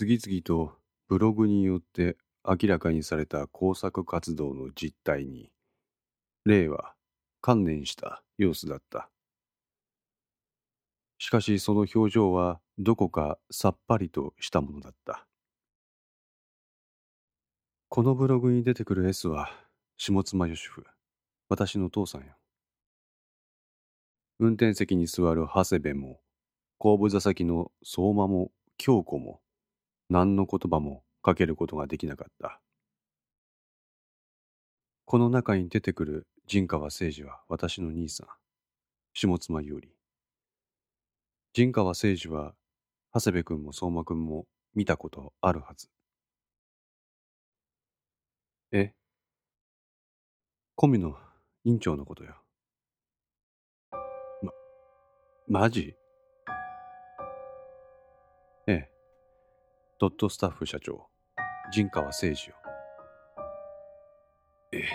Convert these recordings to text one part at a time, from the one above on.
次々とブログによって明らかにされた工作活動の実態に、霊は観念した様子だった。しかしその表情はどこかさっぱりとしたものだった。このブログに出てくる S は下妻義夫、私の父さんよ。運転席に座る長谷部も、後部座席の相馬も京子も、何の言葉もかけることができなかった。この中に出てくる陣川誠二は私の兄さん、下妻優里。陣川誠二は、長谷部君も相馬君も見たことあるはず。え？コミの院長のことよ。ま、マジ？ドットスタッフ社長、陣川誠二よ。ええ。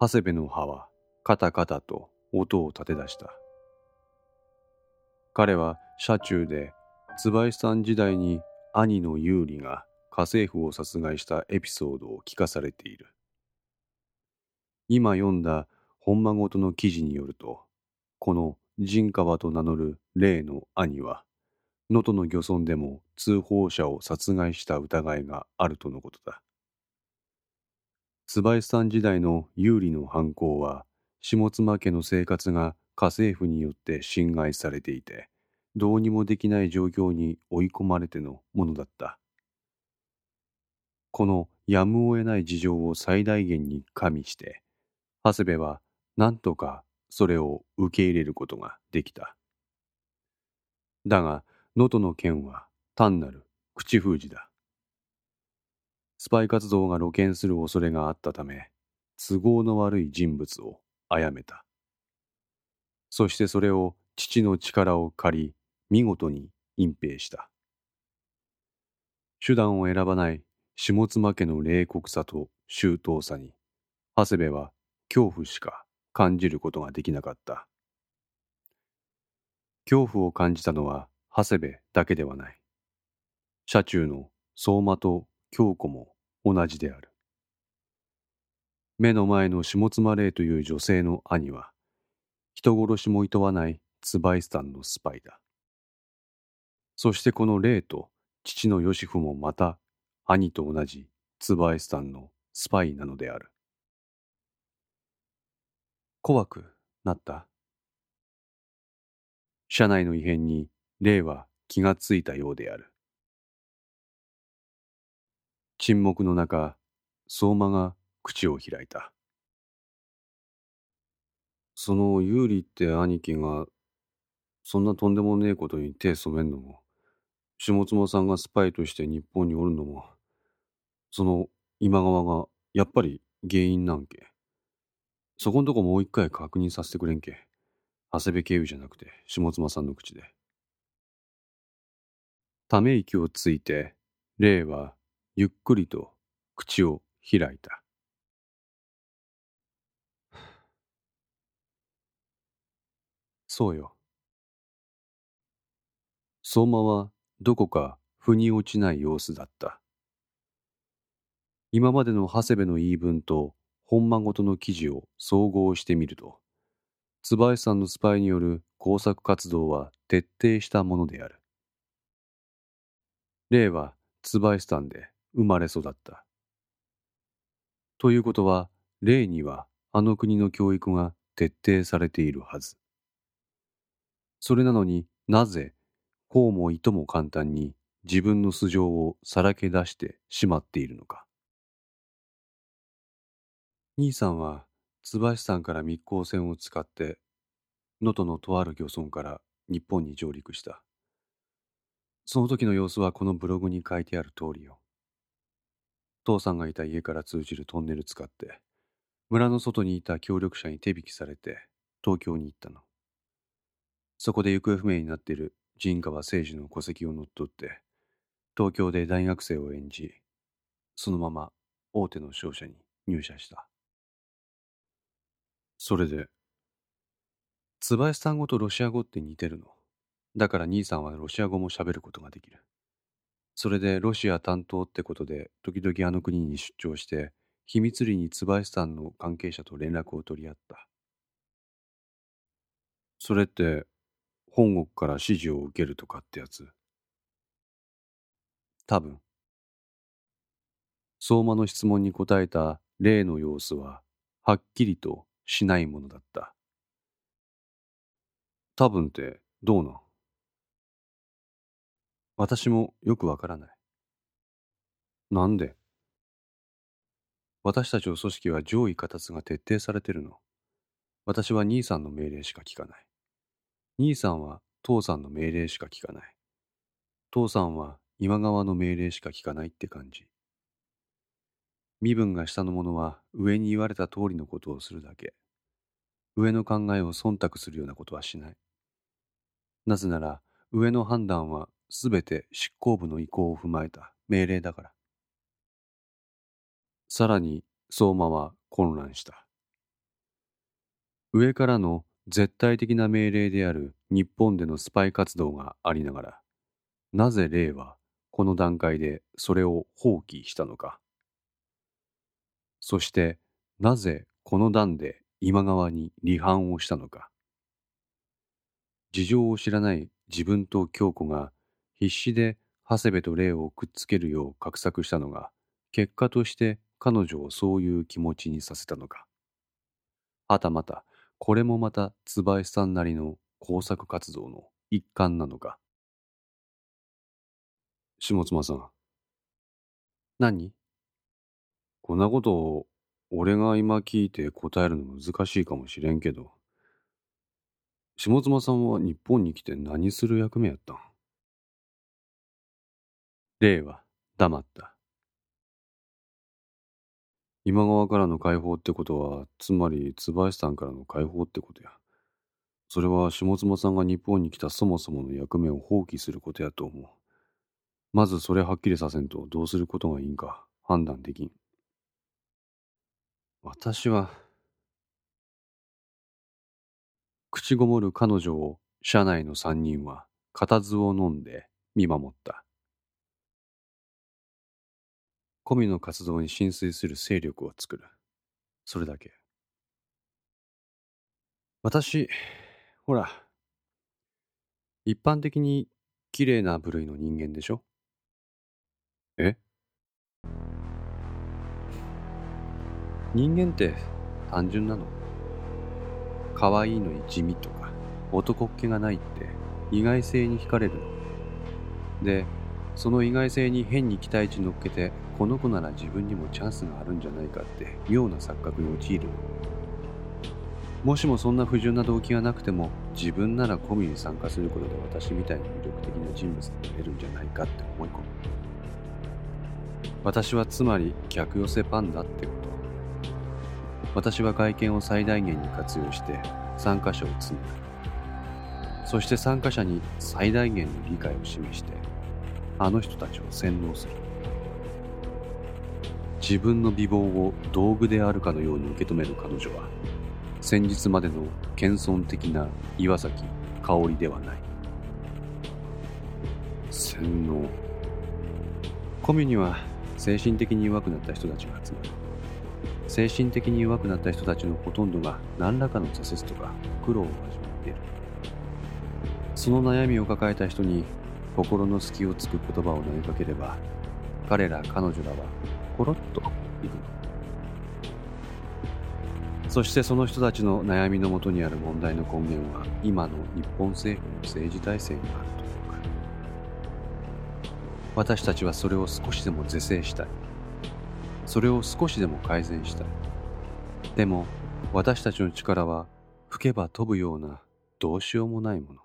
長谷部の歯はカタカタと音を立て出した。彼は車中で椿さん時代に兄の有利が家政婦を殺害したエピソードを聞かされている。今読んだ本間ごとの記事によると、この陣川と名乗る例の兄は、能登の漁村でも通報者を殺害した疑いがあるとのことだ。椿さん時代の有利の犯行は下妻家の生活が家政婦によって侵害されていてどうにもできない状況に追い込まれてのものだったこのやむを得ない事情を最大限に加味して長谷部は何とかそれを受け入れることができただが能登の件は単なる口封じだスパイ活動が露見する恐れがあったため、都合の悪い人物を殺めた。そしてそれを父の力を借り、見事に隠蔽した。手段を選ばない下妻家の冷酷さと周到さに、長谷部は恐怖しか感じることができなかった。恐怖を感じたのは長谷部だけではない。車中の相馬と京子も同じである。目の前の下妻霊という女性の兄は、人殺しも厭わないツバイスタンのスパイだ。そしてこの霊と父のヨシフもまた兄と同じツバイスタンのスパイなのである。怖くなった車内の異変に霊は気がついたようである。沈黙の中、相馬が口を開いた。その有利って兄貴が、そんなとんでもねえことに手染めんのも、下妻さんがスパイとして日本におるのも、その今川がやっぱり原因なんけ。そこんとこもう一回確認させてくれんけ。長谷部経由じゃなくて下妻さんの口で。ため息をついて、霊はゆっくりと口を開いた。そうよ。相馬はどこか腑に落ちない様子だった。今までの長谷部の言い分と本間ごとの記事を総合してみると、椿さんのスパイによる工作活動は徹底したものである。例は椿さんで生まれ育った。ということは、例にはあの国の教育が徹底されているはず。それなのになぜ、こうもいとも簡単に自分の素性をさらけ出してしまっているのか。兄さんは、椿さんから密航船を使って、能登のとある漁村から日本に上陸した。その時の様子はこのブログに書いてある通りよ。父さんがいた家から通じるトンネル使って、村の外にいた協力者に手引きされて、東京に行ったの。そこで行方不明になっている陣川誠二の戸籍を乗っ取って、東京で大学生を演じ、そのまま大手の商社に入社した。それで、椿さん語とロシア語って似てるの？だから兄さんはロシア語も喋ることができる。それでロシア担当ってことで時々あの国に出張して秘密裏に椿さんの関係者と連絡を取り合った。それって本国から指示を受けるとかってやつ？多分。相馬の質問に答えた例の様子ははっきりとしないものだった。多分ってどうなん？私もよくわからない。なんで？私たちの組織は上位形が徹底されてるの。私は兄さんの命令しか聞かない。兄さんは父さんの命令しか聞かない。父さんは今川の命令しか聞かないって感じ。身分が下の者は上に言われた通りのことをするだけ。上の考えを忖度するようなことはしない。なぜなら上の判断はすべて執行部の意向を踏まえた命令だから。さらに相馬は混乱した。上からの絶対的な命令である日本でのスパイ活動がありながら、なぜ霊はこの段階でそれを放棄したのか。そしてなぜこの段で今川に離反をしたのか。事情を知らない自分と京子が必死で長谷部と霊をくっつけるよう画策したのが結果として彼女をそういう気持ちにさせたのか。はたまた、これもまた椿さんなりの工作活動の一環なのか。下妻さん。何？こんなことを俺が今聞いて答えるの難しいかもしれんけど、下妻さんは日本に来て何する役目やったん？霊は黙った。今川からの解放ってことは、つまり椿さんからの解放ってことや。それは下妻さんが日本に来たそもそもの役目を放棄することやと思う。まずそれはっきりさせんとどうすることがいいんか判断できん。私は、口ごもる彼女を社内の三人は固唾を飲んで見守った。コミの活動に浸水する勢力を作る。それだけ。私、ほら、一般的に綺麗な部類の人間でしょ？え？人間って単純なの？可愛いのに地味とか、男っ気がないって意外性に惹かれるの。で、その意外性に変に期待値乗っけてこの子なら自分にもチャンスがあるんじゃないかって妙な錯覚に陥る。もしもそんな不純な動機がなくても自分ならコミに参加することで私みたいに魅力的な人物になれるんじゃないかって思い込む。私はつまり客寄せパンダってこと。私は外見を最大限に活用して参加者を募る。そして参加者に最大限の理解を示してあの人たちを洗脳する。自分の美貌を道具であるかのように受け止める彼女は先日までの謙遜的な岩崎香織ではない。洗脳。コミュには精神的に弱くなった人たちが集まる。精神的に弱くなった人たちのほとんどが何らかの挫折とか苦労を始めている。その悩みを抱えた人に心の隙をつく言葉を投げかければ彼ら彼女らはコロッといくそしてその人たちの悩みのもとにある問題の根源は今の日本政府の政治体制にあるというか。私たちはそれを少しでも是正したい。それを少しでも改善したい。でも私たちの力は吹けば飛ぶようなどうしようもないもの。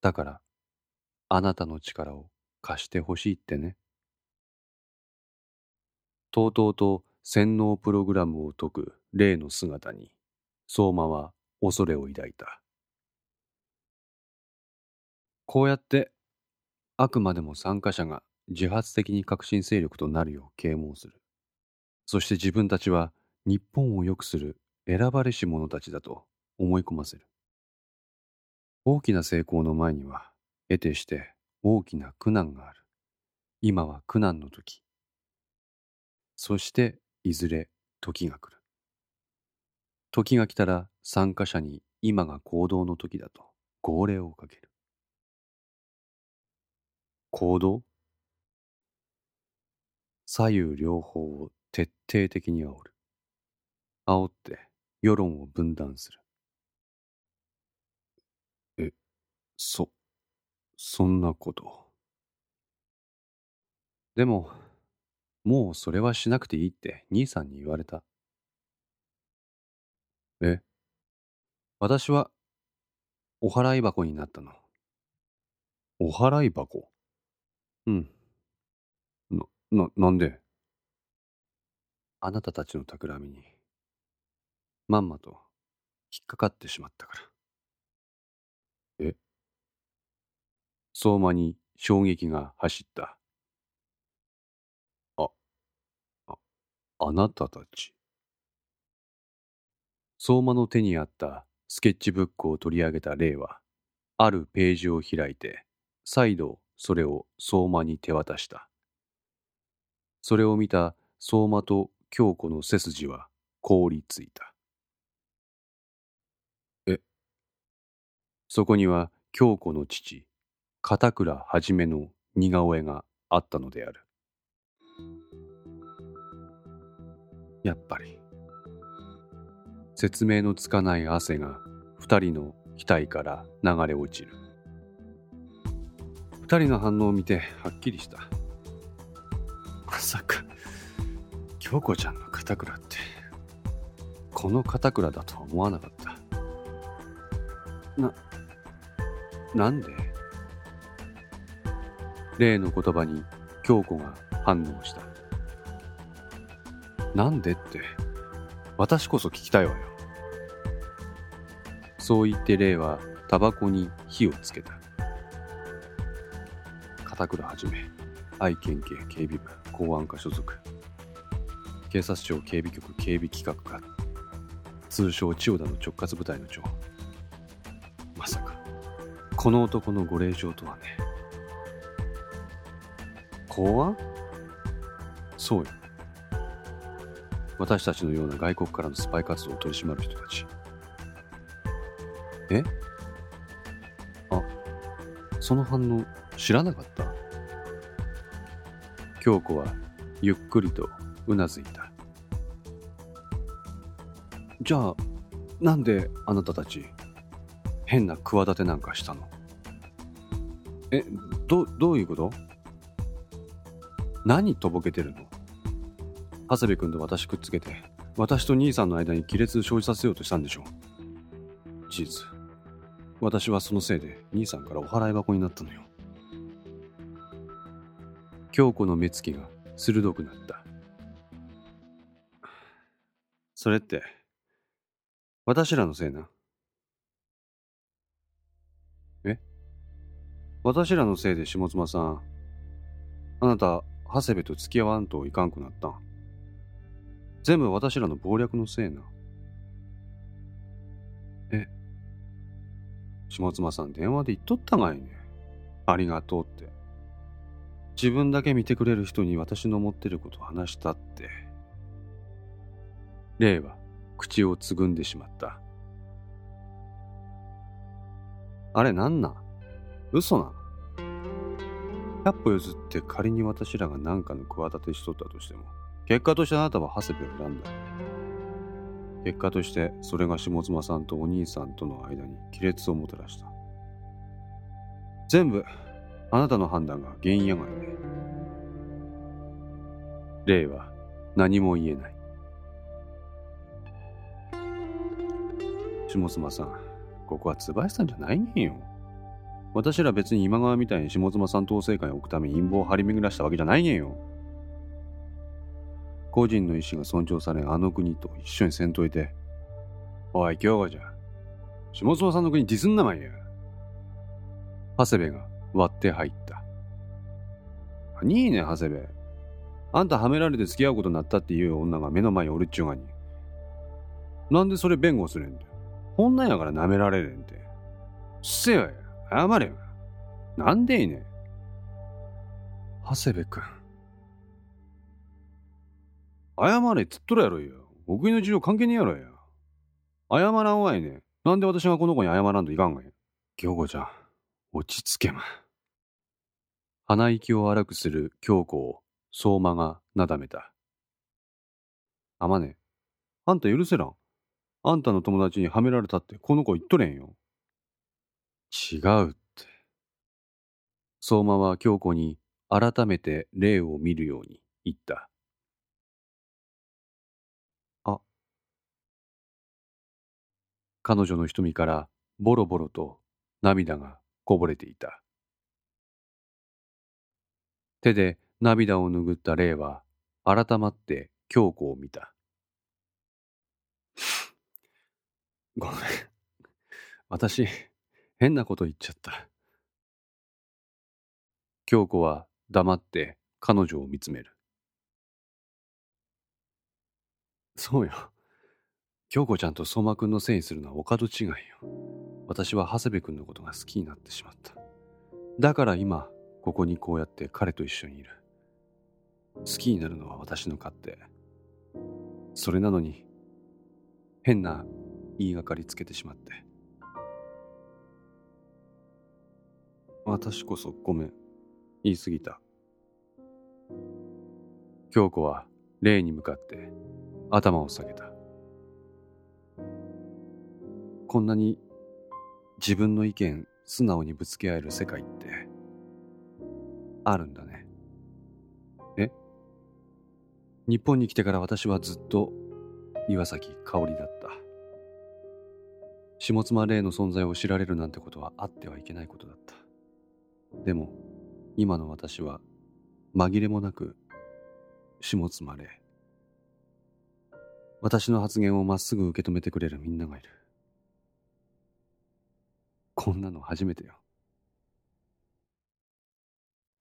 だからあなたの力を貸してほしいってね。とうとうと洗脳プログラムを解く例の姿に、相馬は恐れを抱いた。こうやってあくまでも参加者が自発的に革新勢力となるよう啓蒙する。そして自分たちは日本を良くする選ばれし者たちだと思い込ませる。大きな成功の前には、得てして大きな苦難がある。今は苦難の時。そしていずれ時が来る。時が来たら参加者に今が行動の時だと号令をかける。行動？左右両方を徹底的に煽る。煽って世論を分断する。え、そ、そんなこと。でも、もうそれはしなくていいって兄さんに言われた。え？私は、お払い箱になったの。お払い箱？うん。な、な、なんで？あなたたちの企みに、まんまと引っかかってしまったから。相馬に衝撃が走った。ああなたたち。相馬の手にあったスケッチブックを取り上げた例は、あるページを開いて、再度それを相馬に手渡した。それを見た相馬と京子の背筋は凍りついた。え、そこには京子の父、片倉はじめの似顔絵があったのである。やっぱり。説明のつかない汗が二人の額から流れ落ちる。二人の反応を見てはっきりした。まさか京子ちゃんの片倉ってこの片倉だとは思わなかった。ななんで？例の言葉に京子が反応したなんでって、私こそ聞きたいわよ。そう言って霊はタバコに火をつけた。片倉はじめ、愛県警警備部公安課所属。警察庁警備局警備企画課。通称千代田の直轄部隊の長。まさか、この男のご令状とはね。公安そうよ。私たちのような外国からのスパイ活動を取り締まる人たち。え？あ、その反応知らなかった？京子はゆっくりとうなずいた。じゃあ、なんであなたたち変な企てなんかしたの？え、ど、どういうこと？何とぼけてるの？長谷部君と私くっつけて、私と兄さんの間に亀裂生じさせようとしたんでしょう。事実。私はそのせいで兄さんからお払い箱になったのよ。京子の目つきが鋭くなった。それって、私らのせいな？え？私らのせいで下妻さん、あなた、長谷部と付き合わんといかんくなったん。全部私らの謀略のせいな。え、下妻さん電話で言っとったがいね。ありがとうって。自分だけ見てくれる人に私の持ってることを話したって。霊は口をつぐんでしまった。あれなんなん？嘘なの100歩譲って仮に私らが何かの企てしとったとしても、結果としてあなたは長谷部を選んだ。結果としてそれが下妻さんとお兄さんとの間に亀裂をもたらした。全部、あなたの判断が原因やがいね。例は何も言えない。下妻さん、ここは椿さんじゃないねんよ。私ら別に今川みたいに下妻さん統制下に置くために陰謀を張り巡らしたわけじゃないねんよ。個人の意思が尊重されあの国と一緒にせんといて。おい、京子じゃ。下妻さんの国ディスんなまいや。長谷部が割って入った。何いいね、長谷部。あんたはめられて付き合うことになったっていう女が目の前におるっちゅうがに。なんでそれ弁護するんだよ。こんなんやから舐められれんて。せよや、謝れよ。なんでいねん。長谷部君。謝れっつっとるやろよ。お国の事情関係ねえやろや。謝らんわいね。なんで私がこの子に謝らんといかんがや。京子ちゃん、落ち着けま。鼻息を荒くする京子を相馬がなだめた。あまね、あんた許せらん。あんたの友達にはめられたってこの子言っとれんよ。違うって。相馬は京子に改めて霊を見るように言った。あ。彼女の瞳からボロボロと涙がこぼれていた。手で涙を拭った霊は改まって京子を見た。ごめん。私、変なこと言っちゃった。京子は黙って彼女を見つめる。そうよ。京子ちゃんと相馬くんのせいにするのはお門違いよ。私は長谷部くんのことが好きになってしまった。だから今、ここにこうやって彼と一緒にいる。好きになるのは私の勝手。それなのに、変な言いがかりつけてしまって。私こそごめん。言い過ぎた。京子は霊に向かって頭を下げた。こんなに自分の意見素直にぶつけ合える世界ってあるんだね。え？日本に来てから私はずっと岩崎香織だった。下妻霊の存在を知られるなんてことはあってはいけないことだった。でも、今の私は紛れもなく下妻霊。私の発言をまっすぐ受け止めてくれるみんながいる。こんなの初めてよ。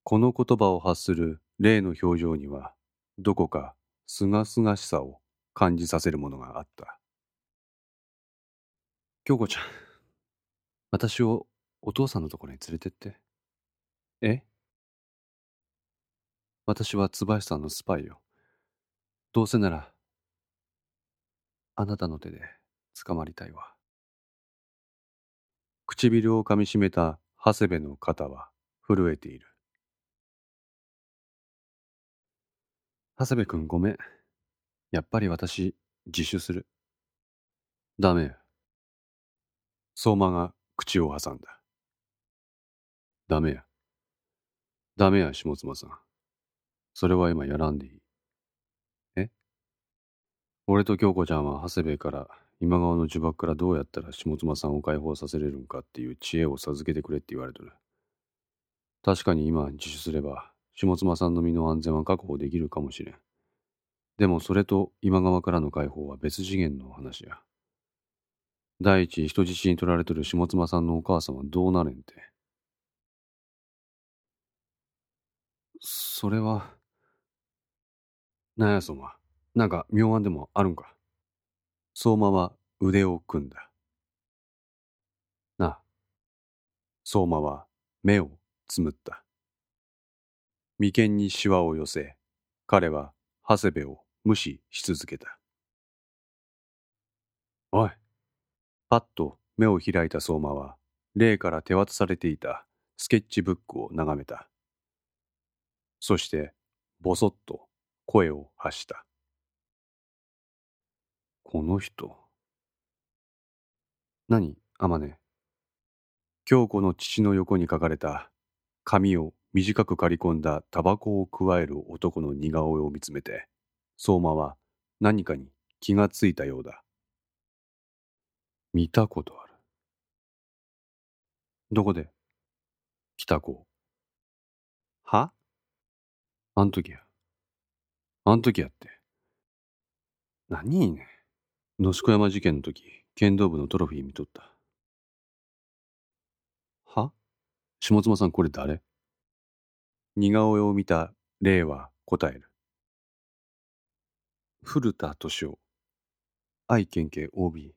この言葉を発する霊の表情には、どこかすがすがしさを感じさせるものがあった。京子ちゃん、私をお父さんのところに連れてって。え？私は椿さんのスパイよ。どうせなら、あなたの手で捕まりたいわ。唇をかみしめた長谷部の肩は震えている。長谷部君ごめん。やっぱり私、自首する。ダメ。相馬が口を挟んだ。ダメや。ダメや、下妻さん。それは今やらんでいい。え？俺と京子ちゃんは長谷部から今川の呪縛からどうやったら下妻さんを解放させれるんかっていう知恵を授けてくれって言われとる。確かに今自首すれば下妻さんの身の安全は確保できるかもしれん。でもそれと今川からの解放は別次元の話や。第一人質に取られとる下妻さんのお母さんはどうなれんて。それは。なんやそま。なんか妙案でもあるんか？相馬は腕を組んだ。なあ。相馬は目をつむった。眉間にシワを寄せ、彼は長谷部を無視し続けた。おい。パッと目を開いた相馬は、霊から手渡されていたスケッチブックを眺めた。そして、ぼそっと声を発した。この人。何、あまね。京子の父の横に書かれた、髪を短く刈り込んだタバコをくわえる男の似顔絵を見つめて、相馬は何かに気がついたようだ。見たことある。どこで？北子。は？あん時や。あん時やって。何いね。野宿山事件の時、剣道部のトロフィー見とった。は？下妻さんこれ誰？似顔絵を見た霊は答える。古田敏夫。愛県警 OB。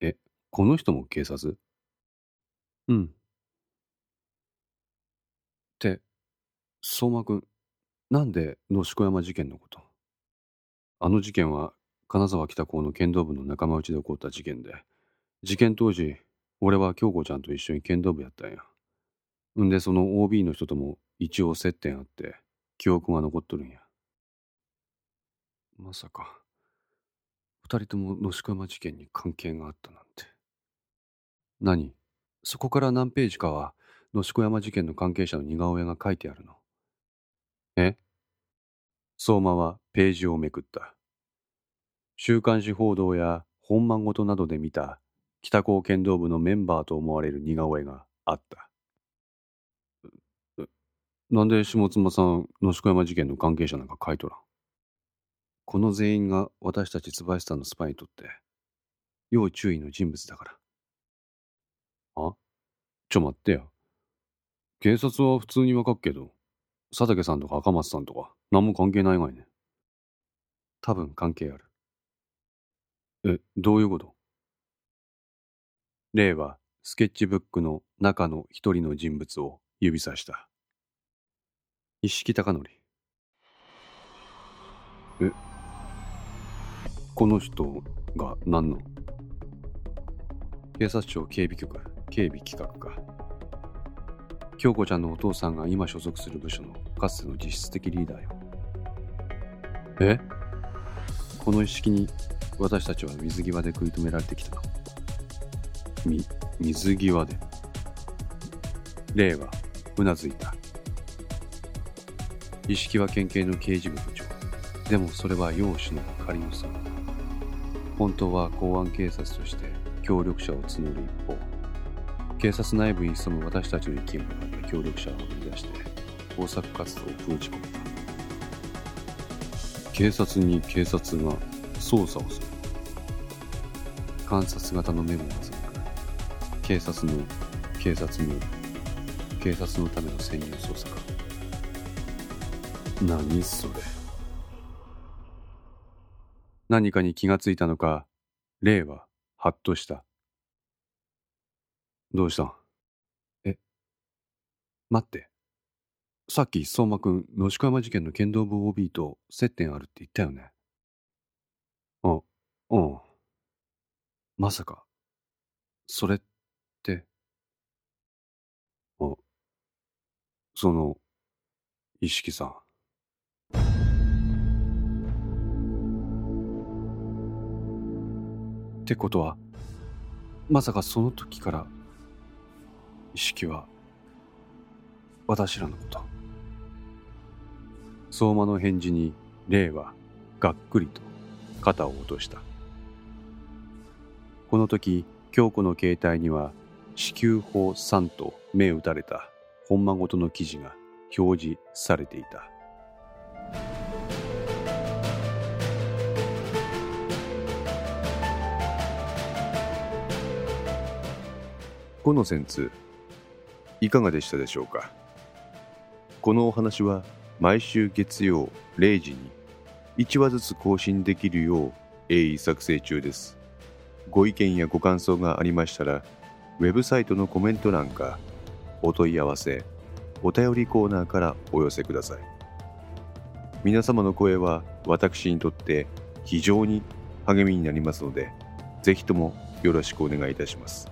え、この人も警察？うん。って、相馬くん、なんで野宿山事件のこと？あの事件は金沢北高の剣道部の仲間内で起こった事件で、事件当時、俺は京子ちゃんと一緒に剣道部やったんや。んで、その OB の人とも一応接点あって、記憶が残っとるんや。まさか、二人とも野宿山事件に関係があったなんて。何？そこから何ページかは、野宿山事件の関係者の似顔絵が書いてあるの。え？相馬はページをめくった。週刊誌報道や本番ごとなどで見た北高剣道部のメンバーと思われる似顔絵があった。なんで下妻さん、野宿山事件の関係者なんか書いとらん？この全員が私たち椿さんのスパイにとって、要注意の人物だから。あ？ちょ待ってや。警察は普通にわかっけど、佐竹さんとか赤松さんとか、何も関係ないがいね。多分関係ある。え、どういうこと？例は、スケッチブックの中の一人の人物を指さした。一色貴則。え、この人が何の？警察庁警備局、警備企画課。京子ちゃんのお父さんが今所属する部署のかつての実質的リーダーよ。え？この一式に私たちは水際で食い止められてきたの。み、水際で？令はうなずいた。一式は県警の刑事部部長。でもそれは世を忍ぶ仮のさ。本当は公安警察として協力者を募る一方、警察内部に潜む私たちの意見を分かった協力者を掘り出して工作活動を封じ込めた警察に警察が捜査をする観察型のメモを集めく警察の警察による警察のための潜入捜査か何それ。何かに気がついたのか霊はハッとした。どうしたえ？待って。さっき相馬くん、野宿山事件の剣道部 OB と接点あるって言ったよね。あ、うん。まさか、それって。あ、その、意識さん。ってことは、まさかその時から、意識は私らのこと。相馬の返事に霊はがっくりと肩を落とした。この時京子の携帯には子宮法3と目打たれた。本間ごとの記事が表示されていた。このセンツいかがでしたでしょうか？このお話は毎週月曜0時に1話ずつ更新できるよう鋭意作成中です。ご意見やご感想がありましたらウェブサイトのコメント欄かお問い合わせお便りコーナーからお寄せください。皆様の声は私にとって非常に励みになりますのでぜひともよろしくお願いいたします。